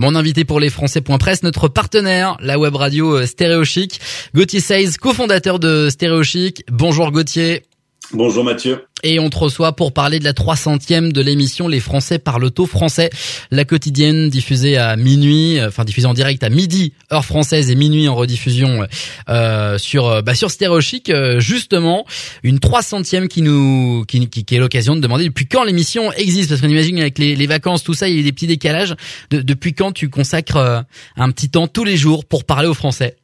Mon invité pour les Français.press, notre partenaire, la web radio euh, Stéréochic, Gauthier Seiz, cofondateur de Stéréochic. Bonjour Gauthier. Bonjour Mathieu. Et on te reçoit pour parler de la 300e de l'émission Les Français parlent au français, la quotidienne diffusée à minuit, euh, enfin diffusée en direct à midi heure française et minuit en rediffusion euh, sur euh, bah, sur Stéréochic justement une 300e qui nous qui, qui, est l'occasion de demander depuis quand l'émission existe parce qu'on imagine avec les, les, vacances tout ça il y a des petits décalages depuis quand tu consacres un petit temps tous les jours pour parler aux Français?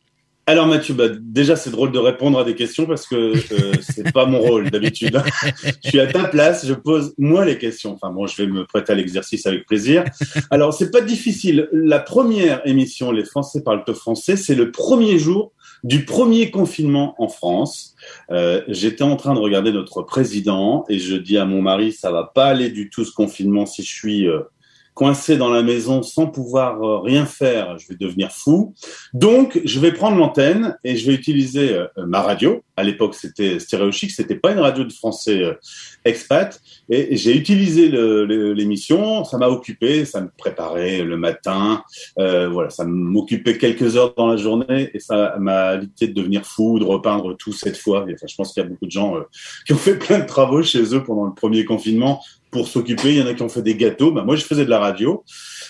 Alors Mathieu, bah, déjà c'est drôle de répondre à des questions parce que euh, c'est pas mon rôle d'habitude. je suis à ta place, je pose moi les questions. Enfin bon, je vais me prêter à l'exercice avec plaisir. Alors c'est pas difficile. La première émission, les Français parlent au français, c'est le premier jour du premier confinement en France. Euh, J'étais en train de regarder notre président et je dis à mon mari, ça va pas aller du tout ce confinement si je suis euh, coincé dans la maison sans pouvoir euh, rien faire, je vais devenir fou. Donc, je vais prendre l'antenne et je vais utiliser euh, ma radio. À l'époque, c'était Stéréochic, c'était pas une radio de français euh, expat. Et j'ai utilisé l'émission, ça m'a occupé, ça me préparait le matin, euh, voilà, ça m'occupait quelques heures dans la journée et ça m'a évité de devenir fou, de repeindre tout cette fois. Je pense qu'il y a beaucoup de gens qui ont fait plein de travaux chez eux pendant le premier confinement pour s'occuper. Il y en a qui ont fait des gâteaux. Bah, moi, je faisais de la radio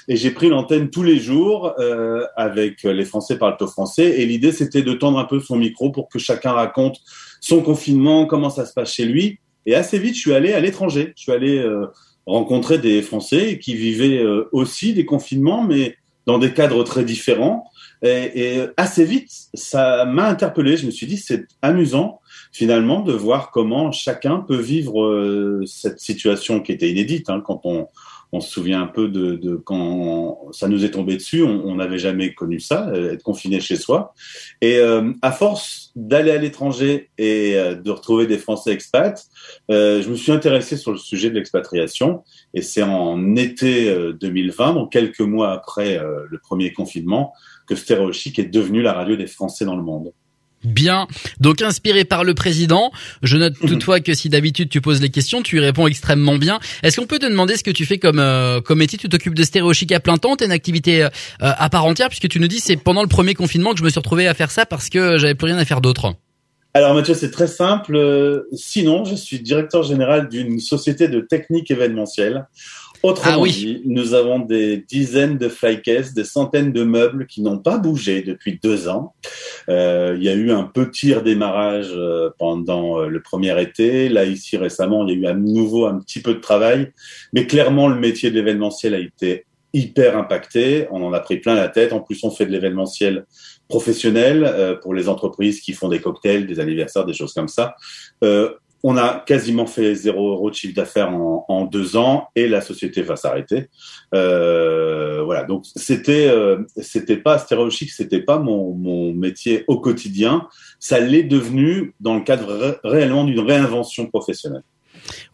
et j'ai pris l'antenne tous les jours euh, avec les Français parlent au français. Et l'idée, c'était de tendre un peu son micro pour que chacun raconte son confinement, comment ça se passe chez lui. Et assez vite, je suis allé à l'étranger. Je suis allé euh, rencontrer des Français qui vivaient euh, aussi des confinements, mais dans des cadres très différents. Et, et assez vite, ça m'a interpellé. Je me suis dit, c'est amusant finalement de voir comment chacun peut vivre euh, cette situation qui était inédite hein, quand on, on se souvient un peu de, de quand ça nous est tombé dessus, on n'avait jamais connu ça, euh, être confiné chez soi. Et euh, à force d'aller à l'étranger et de retrouver des Français expats, je me suis intéressé sur le sujet de l'expatriation. Et c'est en été 2020, donc quelques mois après le premier confinement, que Stéréo est devenu la radio des Français dans le monde. Bien. Donc inspiré par le président, je note toutefois que si d'habitude tu poses les questions, tu y réponds extrêmement bien. Est-ce qu'on peut te demander ce que tu fais comme euh, comme métier? Tu t'occupes de stéréochic à plein temps, t'as une activité euh, à part entière? Puisque tu nous dis c'est pendant le premier confinement que je me suis retrouvé à faire ça parce que j'avais plus rien à faire d'autre. Alors Mathieu, c'est très simple. Sinon, je suis directeur général d'une société de technique événementielle. Autrement ah dit, nous avons des dizaines de flycases, des centaines de meubles qui n'ont pas bougé depuis deux ans. Euh, il y a eu un petit redémarrage euh, pendant euh, le premier été. Là, ici récemment, il y a eu à nouveau un petit peu de travail. Mais clairement, le métier de l'événementiel a été hyper impacté. On en a pris plein la tête. En plus, on fait de l'événementiel professionnel euh, pour les entreprises qui font des cocktails, des anniversaires, des choses comme ça. Euh, on a quasiment fait zéro euro de chiffre d'affaires en, deux ans et la société va s'arrêter. Euh, voilà, donc c'était euh, c'était pas stéréochique, c'était pas mon, mon métier au quotidien. Ça l'est devenu dans le cadre réellement d'une réinvention professionnelle.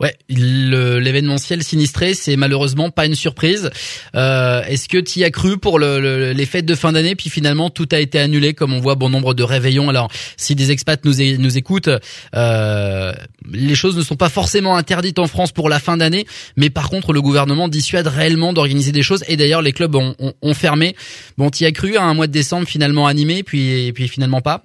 Ouais, l'événementiel sinistré, c'est malheureusement pas une surprise. Euh, Est-ce que tu y as cru pour le, les fêtes de fin d'année, puis finalement tout a été annulé, comme on voit bon nombre de réveillons. Alors, si des expats nous, nous écoutent, euh, les choses ne sont pas forcément interdites en France pour la fin d'année, mais par contre, le gouvernement dissuade réellement d'organiser des choses. Et d'ailleurs, les clubs ont, ont, fermé. Bon, tu y as cru à un mois de décembre finalement animé, puis puis finalement pas?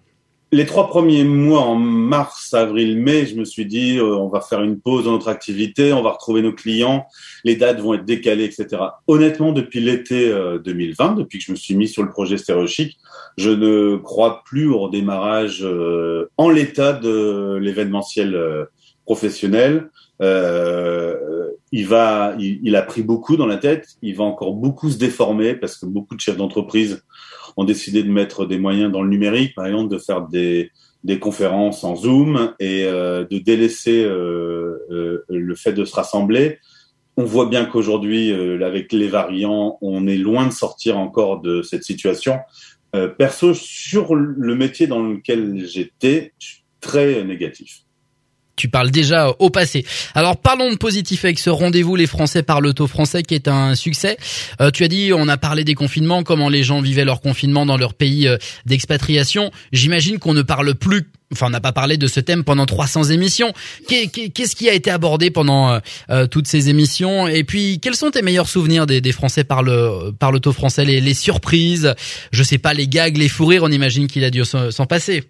Les trois premiers mois, en mars, avril, mai, je me suis dit, euh, on va faire une pause dans notre activité, on va retrouver nos clients, les dates vont être décalées, etc. Honnêtement, depuis l'été 2020, euh, depuis que je me suis mis sur le projet Stéréochic, je ne crois plus au redémarrage euh, en l'état de l'événementiel professionnel. il va, il a pris beaucoup dans la tête. Il va encore beaucoup se déformer parce que beaucoup de chefs d'entreprise ont décidé de mettre des moyens dans le numérique, par exemple de faire des, des conférences en Zoom et euh, de délaisser euh, euh, le fait de se rassembler. On voit bien qu'aujourd'hui, avec les variants, on est loin de sortir encore de cette situation. perso, sur le métier dans lequel j'étais, très négatif. Tu parles déjà au passé. Alors parlons de positif avec ce rendez-vous Les Français parlent taux français qui est un succès. Euh, tu as dit on a parlé des confinements, comment les gens vivaient leur confinement dans leur pays euh, d'expatriation. J'imagine qu'on ne parle plus enfin on n'a pas parlé de ce thème pendant 300 émissions. Qu'est-ce qui a été abordé pendant euh, euh, toutes ces émissions? Et puis quels sont tes meilleurs souvenirs des, Français par le par le taux français? Les, les, surprises, je sais pas les gags, les fous rires, on imagine qu'il a dû s'en passer.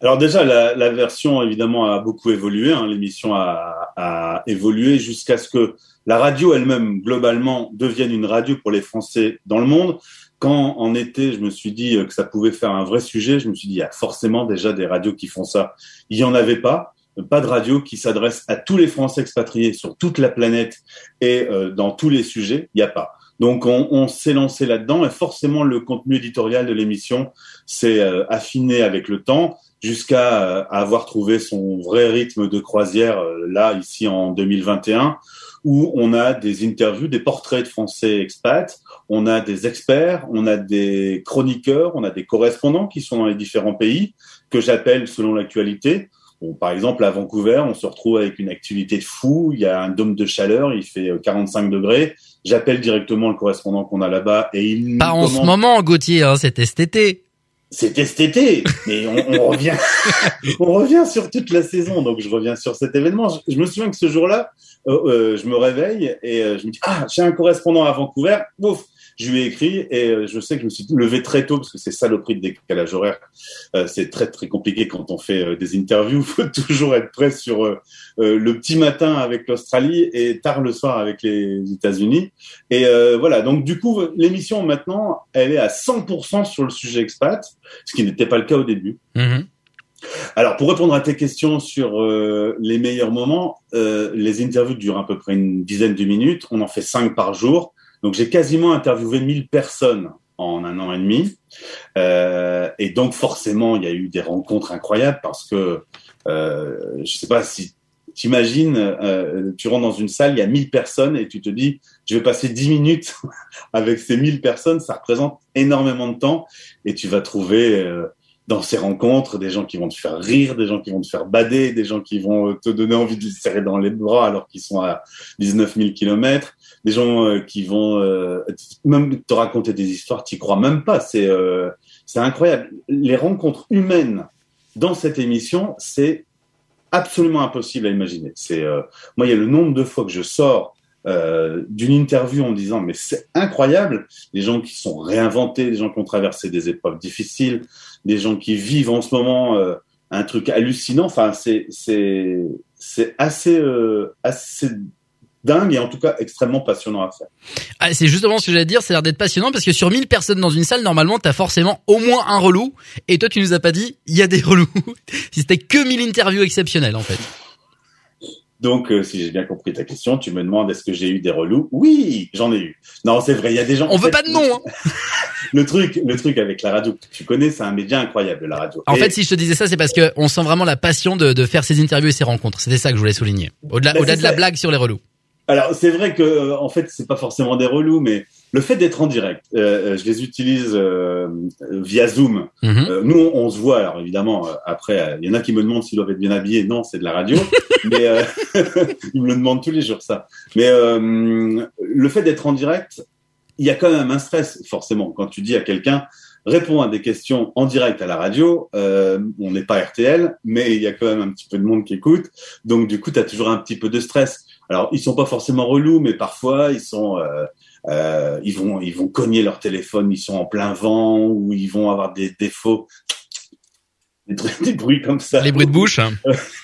Alors déjà, la, version évidemment a beaucoup évolué. Hein. L'émission a, évolué jusqu'à ce que la radio elle-même globalement devienne une radio pour les Français dans le monde. Quand en été, je me suis dit que ça pouvait faire un vrai sujet, je me suis dit il y a forcément déjà des radios qui font ça. Il y en avait pas pas de radio qui s'adresse à tous les Français expatriés sur toute la planète et euh, dans tous les sujets, il n'y a pas. Donc on, on s'est lancé là-dedans et forcément le contenu éditorial de l'émission s'est euh, affiné avec le temps jusqu'à euh, avoir trouvé son vrai rythme de croisière euh, là ici en 2021 où on a des interviews, des portraits de Français expats, on a des experts, on a des chroniqueurs, on a des correspondants qui sont dans les différents pays que j'appelle selon l'actualité. Bon, par exemple, à Vancouver, on se retrouve avec une activité de fou. Il y a un dôme de chaleur, il fait 45 degrés. J'appelle directement le correspondant qu'on a là-bas et il. Pas en ce moment, Gauthier, hein, c'était cet été. C'était cet été, mais on, on revient, on revient sur toute la saison. Donc je reviens sur cet événement. Je, me souviens que ce jour-là, euh, euh, je me réveille et euh, je me dis ah j'ai un correspondant à Vancouver. Ouf, je lui ai écrit et euh, je sais que je me suis levé très tôt parce que c'est saloperie de décalage horaire. Euh, c'est très très compliqué quand on fait euh, des interviews. Il faut toujours être prêt sur le petit matin avec l'Australie et tard le soir avec les États-Unis. Et voilà, donc du coup, l'émission maintenant, elle est à 100% sur le sujet expat, ce qui n'était pas le cas au début. Mm-hmm. Alors, pour répondre à tes questions sur les meilleurs moments, les interviews durent à peu près une dizaine de minutes. On en fait cinq par jour. Donc j'ai quasiment interviewé 1000 personnes en un an et demi. Euh, et donc forcément, il y a eu des rencontres incroyables parce que euh, je sais pas si tu imagines, euh, tu rentres dans une salle, il y a 1000 personnes et tu te dis, je vais passer 10 minutes avec ces 1000 personnes, ça représente énormément de temps et tu vas trouver euh, dans ces rencontres des gens qui vont te faire rire, des gens qui vont te faire bader, des gens qui vont te donner envie de les serrer dans les bras alors qu'ils sont à 19 000 kilomètres des gens euh, qui vont euh, même te raconter des histoires, tu crois même pas. C'est euh, c'est incroyable. Les rencontres humaines dans cette émission, c'est absolument impossible à imaginer. C'est moi, il y a le nombre de fois que je sors euh, d'une interview en disant mais c'est incroyable, des gens qui sont réinventés, des gens qui ont traversé des épreuves difficiles, des gens qui vivent en ce moment euh, un truc hallucinant. Enfin, c'est c'est c'est assez euh, assez dingue et en tout cas extrêmement passionnant à faire. Ah, c'est justement ce que j'allais dire, c'est l'air d'être passionnant parce que sur 1000 personnes dans une salle, normalement, t'as forcément au moins un relou. Et toi, tu nous as pas dit, il y a des relous. si c'était que 1000 interviews exceptionnelles, en fait. Donc, euh, si j'ai bien compris ta question, tu me demandes est-ce que j'ai eu des relous? Oui, j'en ai eu. Non, c'est vrai, il y a des gens. On veut pas de nom. Hein. le truc, le truc avec la radio que tu connais, c'est un média incroyable, la radio. En fait, si je te disais ça, c'est parce que on sent vraiment la passion de, de faire ces interviews et ces rencontres. C'était ça que je voulais souligner. Au-delà, au-delà de la blague sur les relous. Alors c'est vrai que en fait c'est pas forcément des relous, mais le fait d'être en direct, euh, euh, je les utilise via Zoom. Mhm. nous on, se voit alors évidemment. après il y en a qui me demandent s'ils doivent être bien habillés. Non, c'est de la radio, mais ils me le demandent tous les jours ça. Mais le fait d'être en direct, il y a quand même un stress forcément quand tu dis à quelqu'un réponds à des questions en direct à la radio. on n'est pas RTL, mais il y a quand même un petit peu de monde qui écoute. Donc du coup, tu as toujours un petit peu de stress. Alors, ils sont pas forcément relous, mais parfois ils sont, euh, euh, ils vont, ils vont cogner leur téléphone, ils sont en plein vent ou ils vont avoir des défauts. Des, bruits comme ça. Les bruits de bouche. Hein.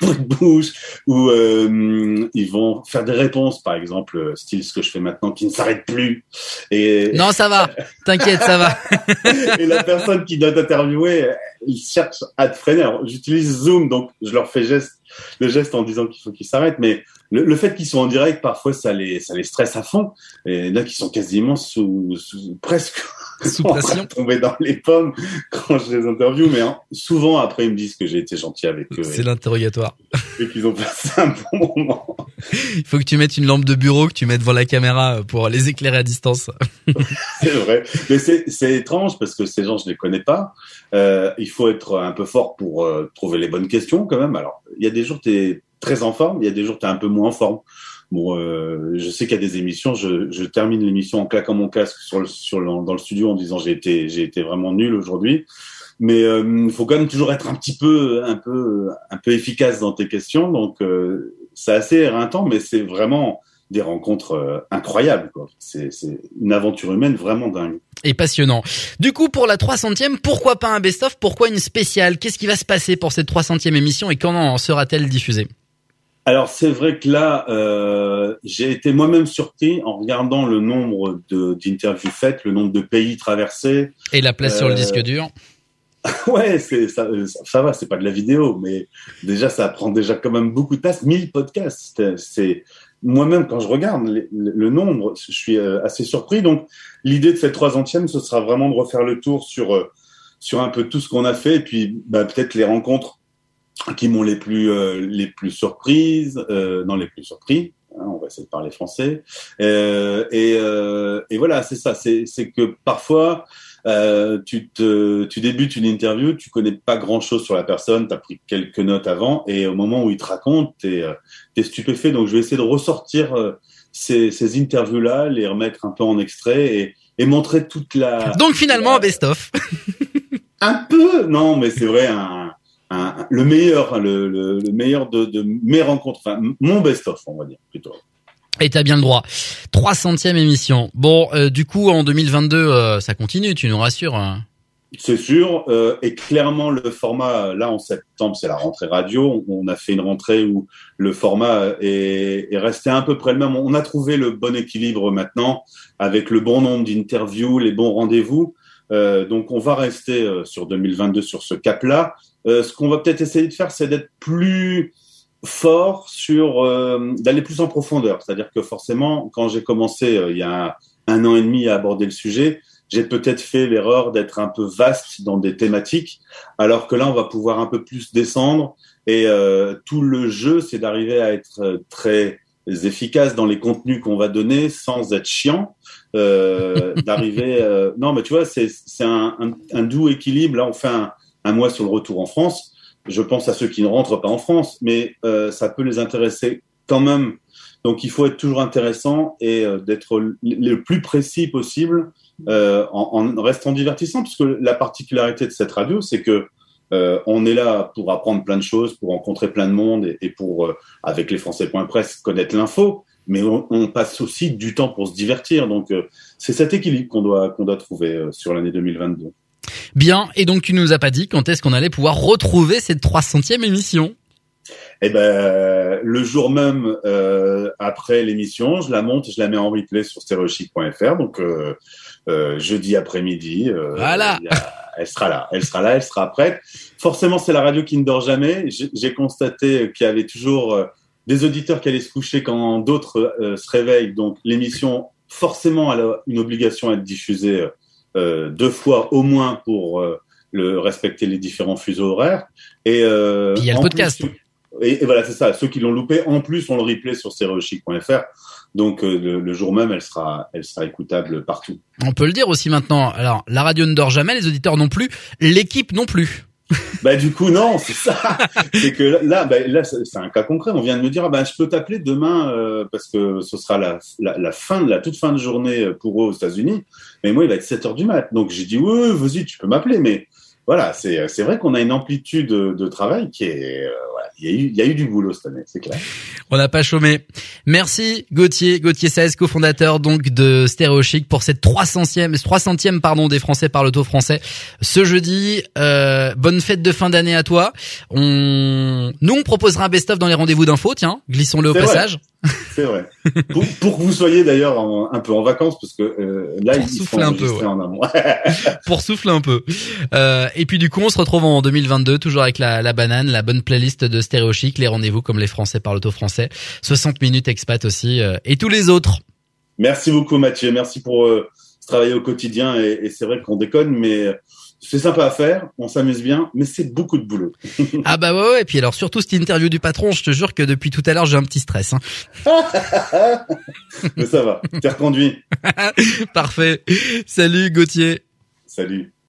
bruits de bouche. Ou euh, ils vont faire des réponses, par exemple, style ce que je fais maintenant, qui ne s'arrête plus. Et non, ça va. T'inquiète, ça va. et la personne qui doit t'interviewer, il cherche à te freiner. J'utilise Zoom, donc je leur fais geste, le geste en disant qu'il faut qu'ils s'arrêtent. Mais le, fait qu'ils soient en direct, parfois, ça les, ça les stresse à fond. Et là, qui sont quasiment sous, presque sous pression, tomber dans les pommes quand je les interview. Mais hein, souvent, après, ils me disent que j'ai été gentil avec eux. C'est l'interrogatoire. Et qu'ils ont passé un bon moment. Il faut que tu mettes une lampe de bureau que tu mets devant la caméra pour les éclairer à distance. c'est vrai. Mais c'est étrange parce que ces gens, je les connais pas. Euh, il faut être un peu fort pour euh, trouver les bonnes questions quand même. Alors, il y a des jours, tu très en forme. Il y a des jours, tu es un peu moins en forme. Bon, euh, je sais qu'il y a des émissions, je, je termine l'émission en claquant mon casque sur le, sur le, dans le studio en disant j'ai été, j'ai été vraiment nul aujourd'hui. Mais il euh, faut quand même toujours être un petit peu, un peu, un peu efficace dans tes questions. Donc euh, c'est assez éreintant, mais c'est vraiment des rencontres euh, incroyables. C'est une aventure humaine vraiment dingue. Et passionnant. Du coup, pour la 300e, pourquoi pas un best-of? Pourquoi une spéciale? Qu'est-ce qui va se passer pour cette 300e émission et quand sera-t-elle diffusée? Alors c'est vrai que là, euh, j'ai été moi-même surpris en regardant le nombre d'interviews faites, le nombre de pays traversés. Et la place sur le disque dur. ouais, c'est ça, ça va, c'est pas de la vidéo, mais déjà ça prend déjà quand même beaucoup de place. 1000 podcasts, c'est moi-même, quand je regarde le, nombre, je suis euh, assez surpris. Donc, l'idée de cette troisième, ce sera vraiment de refaire le tour sur, euh, sur un peu tout ce qu'on a fait, et puis bah, peut-être les rencontres qui m'ont les plus euh, les plus surprises, non les plus surpris. Hein, on va essayer de parler français. et, et voilà, c'est ça. C'est que parfois euh, tu, te, tu débutes une interview, tu connais pas grand-chose sur la personne, tu as pris quelques notes avant, et au moment où il te raconte, tu es, es, stupéfait. Donc je vais essayer de ressortir euh, ces, ces interviews-là, les remettre un peu en extrait et, et montrer toute la... Donc finalement un best-of Un peu Non, mais c'est vrai, un, un, le meilleur, le, le, le meilleur de, de, mes rencontres, enfin mon best-of, on va dire plutôt. Et t'as bien le droit. 300e émission. Bon, euh, du coup, en 2022, euh, ça continue, tu nous rassures. Hein. C'est sûr. Euh, et clairement, le format, là, en septembre, c'est la rentrée radio. On a fait une rentrée où le format est, est, resté à peu près le même. On a trouvé le bon équilibre maintenant, avec le bon nombre d'interviews, les bons rendez-vous. donc, on va rester sur 2022 sur ce cap-là. Ce qu'on va peut-être essayer de faire, c'est d'être plus fort sur euh, d'aller plus en profondeur. C'est-à-dire que forcément, quand j'ai commencé euh, il y a un an et demi à aborder le sujet, j'ai peut-être fait l'erreur d'être un peu vaste dans des thématiques, alors que là, on va pouvoir un peu plus descendre. Et euh, tout le jeu, c'est d'arriver à être très efficace dans les contenus qu'on va donner sans être chiant. d'arriver... non, mais tu vois, c'est un, un, un, doux équilibre. Là, on fait un, un mois sur le retour en France je pense à ceux qui ne rentrent pas en France, mais euh, ça peut les intéresser quand même. Donc il faut être toujours intéressant et euh, d'être le plus précis possible euh, en, restant divertissant, puisque la particularité de cette radio, c'est que on est là pour apprendre plein de choses, pour rencontrer plein de monde et, pour, avec les Français.press, connaître l'info. Mais on, on, passe aussi du temps pour se divertir. Donc c'est cet équilibre qu'on doit qu'on doit trouver sur l'année 2022. Bien, et donc tu nous as pas dit quand est-ce qu'on allait pouvoir retrouver cette 300e émission eh ben, le jour même euh, après l'émission, je la monte, je la mets en replay sur stereochic.fr. Donc euh, euh, jeudi après-midi, voilà. elle sera là, elle sera là, elle sera prête. Forcément, c'est la radio qui ne dort jamais. J'ai constaté qu'il y avait toujours des auditeurs qui allaient se coucher quand d'autres se réveillent. Donc l'émission, forcément, a une obligation à être diffusée deux fois au moins pour euh, le respecter les différents fuseaux horaires. Et euh, il y a le podcast. et, voilà, c'est ça. Ceux qui l'ont loupé, en plus, on le replay sur stereochic.fr. Donc le, jour même, elle sera, elle sera écoutable partout. On peut le dire aussi maintenant. Alors la radio ne dort jamais, les auditeurs non plus, l'équipe non plus. bah du coup non, c'est ça. c'est que là, bah, là c'est un cas concret. On vient de me dire, bah, je peux t'appeler demain euh, parce que ce sera la, la, la, fin de la toute fin de journée pour eux aux États-Unis. Mais moi, il va être 7 heures du mat. Donc j'ai dit oui, vas-y, tu peux m'appeler. Mais voilà, c'est c'est vrai qu'on a une amplitude de, travail qui est euh, il y, a eu, il y a eu du boulot cette année, c'est clair. On n'a pas chômé. Merci Gauthier, Gauthier 16, cofondateur donc de Stéréo Chic pour cette 300e, 300e pardon des Français par l'auto français ce jeudi. Euh, bonne fête de fin d'année à toi. On, nous on proposera un best-of dans les rendez-vous d'info, tiens, glissons-le au passage. C'est vrai. Pour, pour, que vous soyez d'ailleurs un peu en vacances, parce que euh, là, pour ils souffler un peu. En amont. pour souffler un peu. Euh, et puis du coup, on se retrouve en 2022, toujours avec la, la banane, la bonne playlist de Stéréo Chic, les rendez-vous comme les Français par l'auto français, 60 minutes expat aussi, euh, et tous les autres. Merci beaucoup Mathieu, merci pour euh, travailler au quotidien, et, et c'est vrai qu'on déconne, mais c'est sympa à faire, on s'amuse bien, mais c'est beaucoup de boulot. ah bah ouais, ouais, et puis alors surtout cette interview du patron, je te jure que depuis tout à l'heure j'ai un petit stress. Hein. mais ça va, t'es reconduit. Parfait. Salut Gauthier. Salut.